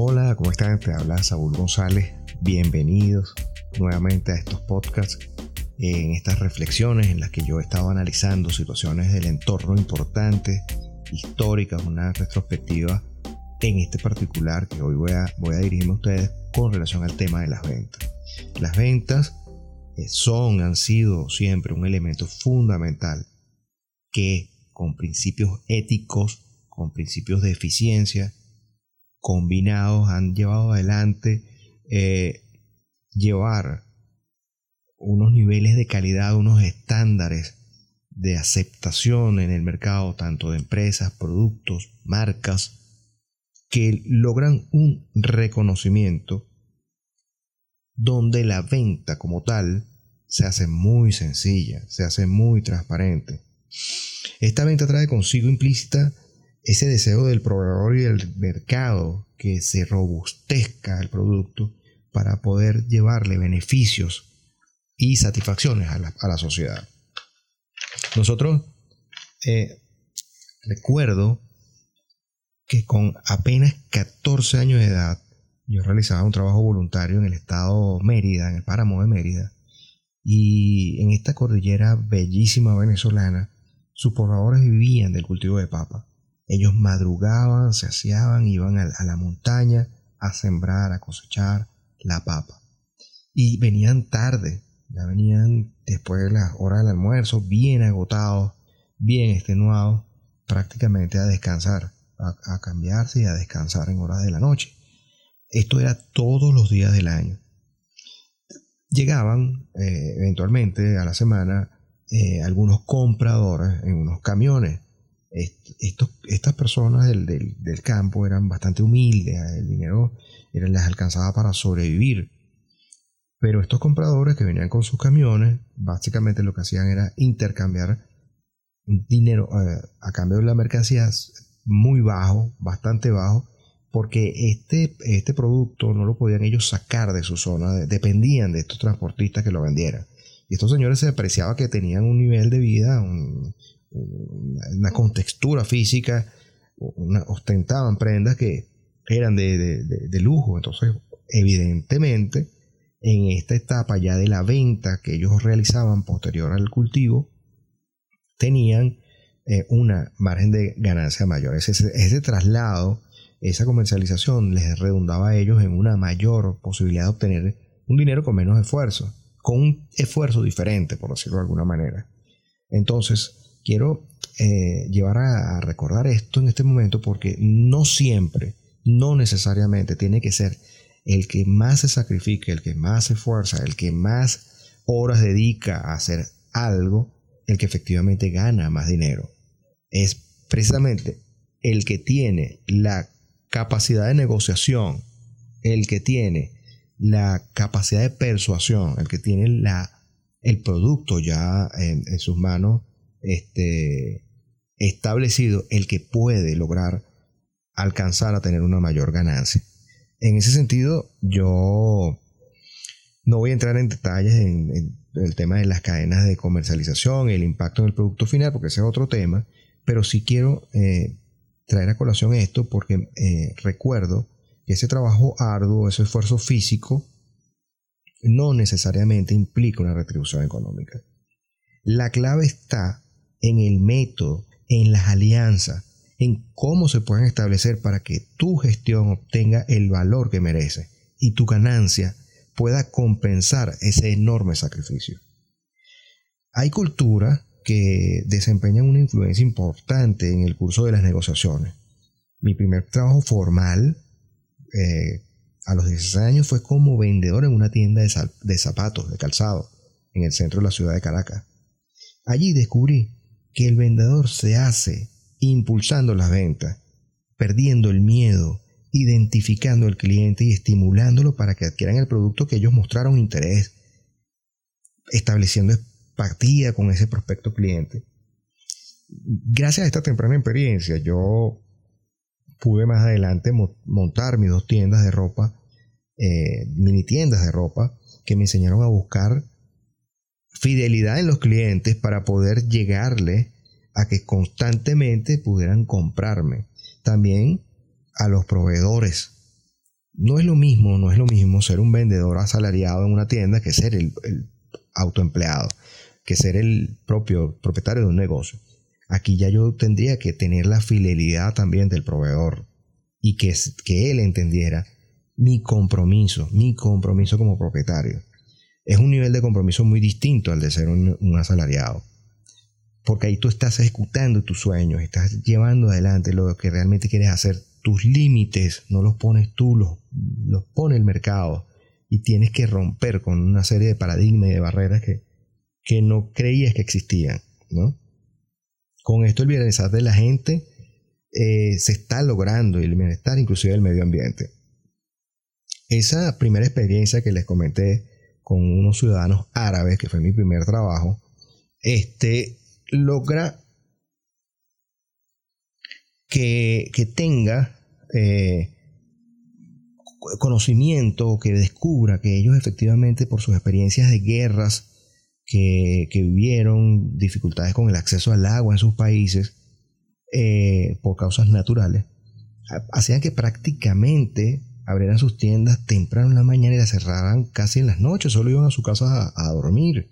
Hola, ¿cómo están? Te habla Saúl González. Bienvenidos nuevamente a estos podcasts, en estas reflexiones en las que yo he estado analizando situaciones del entorno importantes, históricas, una retrospectiva en este particular que hoy voy a, voy a dirigirme a ustedes con relación al tema de las ventas. Las ventas eh, son, han sido siempre un elemento fundamental que con principios éticos, con principios de eficiencia, combinados han llevado adelante eh, llevar unos niveles de calidad, unos estándares de aceptación en el mercado, tanto de empresas, productos, marcas, que logran un reconocimiento donde la venta como tal se hace muy sencilla, se hace muy transparente. Esta venta trae consigo implícita ese deseo del proveedor y del mercado que se robustezca el producto para poder llevarle beneficios y satisfacciones a la, sociedad. Nosotros eh, recuerdo que con apenas 14 años de edad yo realizaba un trabajo voluntario en el estado Mérida, en el páramo de Mérida, y en esta cordillera bellísima venezolana, sus pobladores vivían del cultivo de papa. Ellos madrugaban, se aseaban, iban a, la montaña a sembrar, a cosechar la papa. Y venían tarde, ya venían después de las horas del almuerzo, bien agotados, bien extenuados, prácticamente a descansar, a cambiarse y a descansar en horas de la noche. Esto era todos los días del año. Llegaban eh, eventualmente a la semana eh, algunos compradores en unos camiones. Estas personas del, campo eran bastante humildes, el dinero les alcanzaba para sobrevivir. Pero estos compradores que venían con sus camiones, básicamente lo que hacían era intercambiar dinero eh, a cambio de la mercancía muy bajo, bastante bajo, porque este, este producto no lo podían ellos sacar de su zona, dependían de estos transportistas que lo vendieran. Y estos señores se apreciaba que tenían un nivel de vida, una contextura física, ostentaban prendas que eran de, de lujo. Entonces, evidentemente, en esta etapa ya de la venta que ellos realizaban posterior al cultivo, tenían eh, una margen de ganancia mayor. Ese, ese traslado esa comercialización les redundaba a ellos en una mayor posibilidad de obtener un dinero con menos esfuerzo, con un esfuerzo diferente, por decirlo de alguna manera. Entonces, quiero eh, llevar a, recordar esto en este momento porque no siempre, no necesariamente tiene que ser el que más se sacrifique, el que más se esfuerza, el que más horas dedica a hacer algo, el que efectivamente gana más dinero. Es precisamente el que tiene la capacidad de negociación, el que tiene la capacidad de persuasión, el que tiene la, el producto ya en, sus manos este, establecido, el que puede lograr alcanzar a tener una mayor ganancia. En ese sentido, yo no voy a entrar en detalles en, el tema de las cadenas de comercialización, el impacto en el producto final, porque ese es otro tema, pero sí quiero eh, traer a colación esto porque eh, recuerdo que ese trabajo arduo, ese esfuerzo físico, no necesariamente implica una retribución económica. La clave está en el método, en las alianzas, en cómo se pueden establecer para que tu gestión obtenga el valor que merece y tu ganancia pueda compensar ese enorme sacrificio. Hay culturas que desempeñan una influencia importante en el curso de las negociaciones. Mi primer trabajo formal eh, a los 16 años fue como vendedor en una tienda de, zapatos, de calzado, en el centro de la ciudad de Caracas. Allí descubrí que el vendedor se hace impulsando las ventas, perdiendo el miedo, identificando al cliente y estimulándolo para que adquieran el producto que ellos mostraron interés, estableciendo partía con ese prospecto cliente. Gracias a esta temprana experiencia, yo pude más adelante montar mis dos tiendas de ropa, eh, mini tiendas de ropa, que me enseñaron a buscar fidelidad en los clientes para poder llegarle a que constantemente pudieran comprarme. También a los proveedores. no es lo mismo, no es lo mismo ser un vendedor asalariado en una tienda que ser el, autoempleado, que ser el propio propietario de un negocio. Aquí ya yo tendría que tener la fidelidad también del proveedor y que, que él entendiera mi compromiso, mi compromiso como propietario. Es un nivel de compromiso muy distinto al de ser un, un asalariado. Porque ahí tú estás ejecutando tus sueños, estás llevando adelante lo que realmente quieres hacer tus límites no los pones tú, los, los pone el mercado y tienes que romper con una serie de paradigmas y de barreras que, que no creías que existían. ¿no? Con esto el bienestar de la gente eh, se está logrando y el bienestar inclusive del medio ambiente. Esa primera experiencia que les comenté con unos ciudadanos árabes, que fue mi primer trabajo, este, logra que, que tenga eh, conocimiento, que descubra que ellos efectivamente por sus experiencias de guerras que, vivieron, dificultades con el acceso al agua en sus países, eh, por causas naturales, hacían que prácticamente abrieran sus tiendas temprano en la mañana y las cerraran casi en las noches, solo iban a su casa a dormir.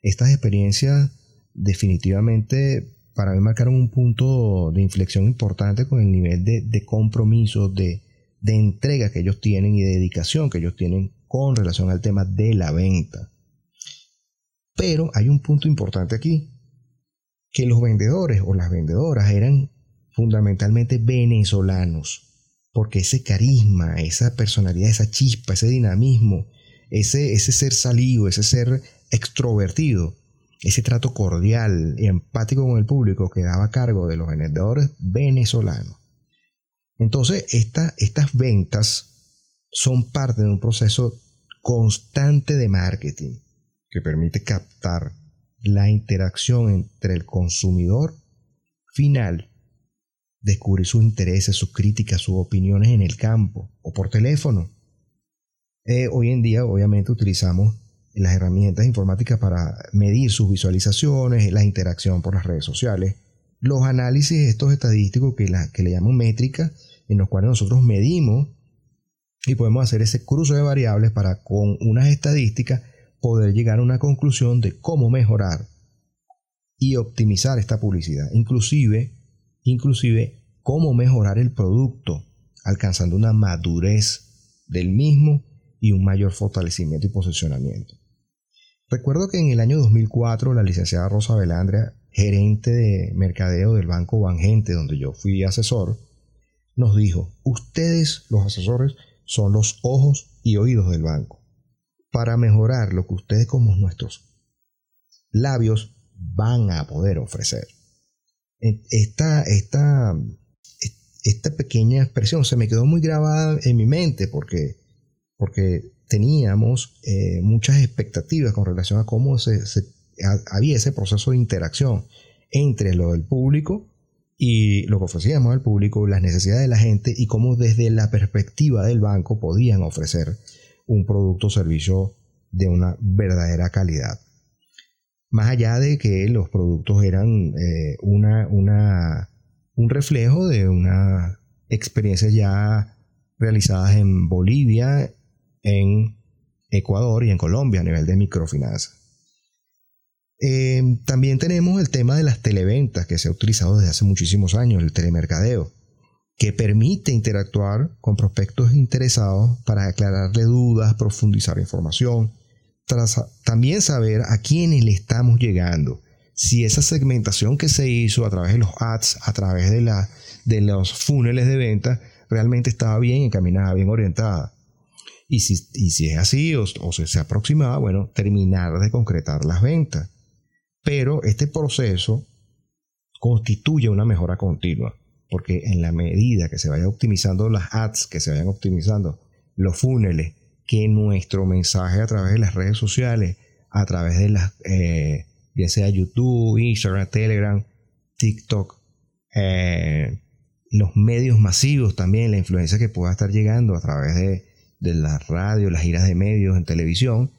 Estas experiencias definitivamente para mí marcaron un punto de inflexión importante con el nivel de, compromiso, de, de entrega que ellos tienen y de dedicación que ellos tienen con relación al tema de la venta. Pero hay un punto importante aquí, que los vendedores o las vendedoras eran fundamentalmente venezolanos, porque ese carisma, esa personalidad, esa chispa, ese dinamismo, ese, ese ser salido, ese ser extrovertido, ese trato cordial y empático con el público quedaba a cargo de los vendedores venezolanos. Entonces, estas ventas son parte de un proceso constante de marketing que permite captar la interacción entre el consumidor final, descubrir sus intereses, sus críticas, sus opiniones en el campo o por teléfono. Eh, hoy en día, obviamente, utilizamos las herramientas informáticas para medir sus visualizaciones, la interacción por las redes sociales, los análisis estos estadísticos que, la, que le llaman métrica, en los cuales nosotros medimos y podemos hacer ese cruce de variables para con unas estadísticas poder llegar a una conclusión de cómo mejorar y optimizar esta publicidad, inclusive, inclusive cómo mejorar el producto, alcanzando una madurez del mismo y un mayor fortalecimiento y posicionamiento. Recuerdo que en el año 2004 la licenciada Rosa Belandria, gerente de mercadeo del Banco Bangente, donde yo fui asesor, nos dijo, ustedes los asesores son los ojos y oídos del banco. Para mejorar lo que ustedes como nuestros labios van a poder ofrecer. Esta, esta, esta pequeña expresión se me quedó muy grabada en mi mente porque, porque teníamos eh, muchas expectativas con relación a cómo se, había ese proceso de interacción entre lo del público y lo que ofrecíamos al público, las necesidades de la gente y cómo desde la perspectiva del banco podían ofrecer un producto o servicio de una verdadera calidad. Más allá de que los productos eran eh, una, un reflejo de una experiencia ya realizadas en Bolivia, en Ecuador y en Colombia a nivel de microfinanza. Eh, también tenemos el tema de las televentas que se ha utilizado desde hace muchísimos años, el telemercadeo, que permite interactuar con prospectos interesados para aclararle dudas, profundizar información, también saber a quiénes le estamos llegando. Si esa segmentación que se hizo a través de los ads, a través de, la, de los funnels de venta, realmente estaba bien encaminada, bien orientada. Y si, si es así o, o se, se aproximaba, bueno, terminar de concretar las ventas. Pero este proceso constituye una mejora continua, porque en la medida que se vaya optimizando las ads, que se vayan optimizando los funnels, que nuestro mensaje a través de las redes sociales, a través de las, eh, bien sea YouTube, Instagram, Telegram, TikTok, eh, los medios masivos también, la influencia que pueda estar llegando a través de la radio, las giras de medios en televisión,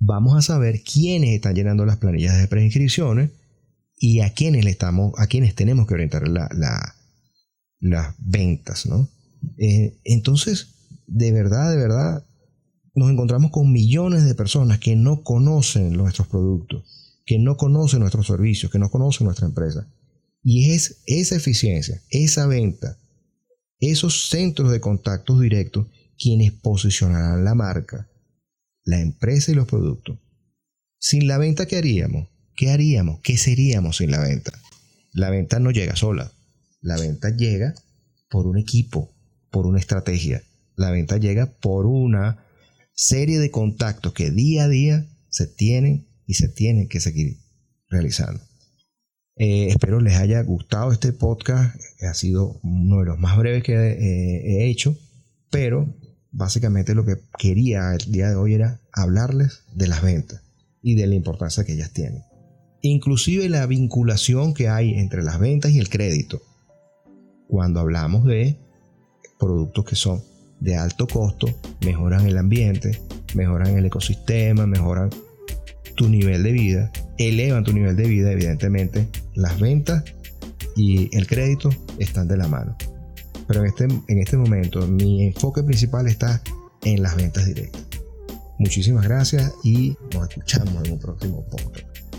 vamos a saber quiénes están llenando las planillas de preinscripciones y a quiénes le estamos, a quiénes tenemos que orientar las ventas, ¿no? Eh, entonces, de verdad, de verdad, nos encontramos con millones de personas que no conocen nuestros productos, que no conocen nuestros servicios, que no conocen nuestra empresa. Y es esa eficiencia, esa venta, esos centros de contactos directos quienes posicionarán la marca, la empresa y los productos. Sin la venta, ¿qué haríamos? ¿Qué haríamos? ¿Qué seríamos sin la venta? La venta no llega sola. La venta llega por un equipo, por una estrategia. La venta llega por una serie de contactos que día a día se tienen y se tienen que seguir realizando. Eh, espero les haya gustado este podcast. Ha sido uno de los más breves que eh, he hecho, pero básicamente lo que quería el día de hoy era hablarles de las ventas y de la importancia que ellas tienen. Inclusive la vinculación que hay entre las ventas y el crédito. Cuando hablamos de productos que son de alto costo, mejoran el ambiente, mejoran el ecosistema, mejoran tu nivel de vida, elevan tu nivel de vida, evidentemente las ventas y el crédito están de la mano. Pero en este, en este momento mi enfoque principal está en las ventas directas. Muchísimas gracias y nos escuchamos en un próximo podcast.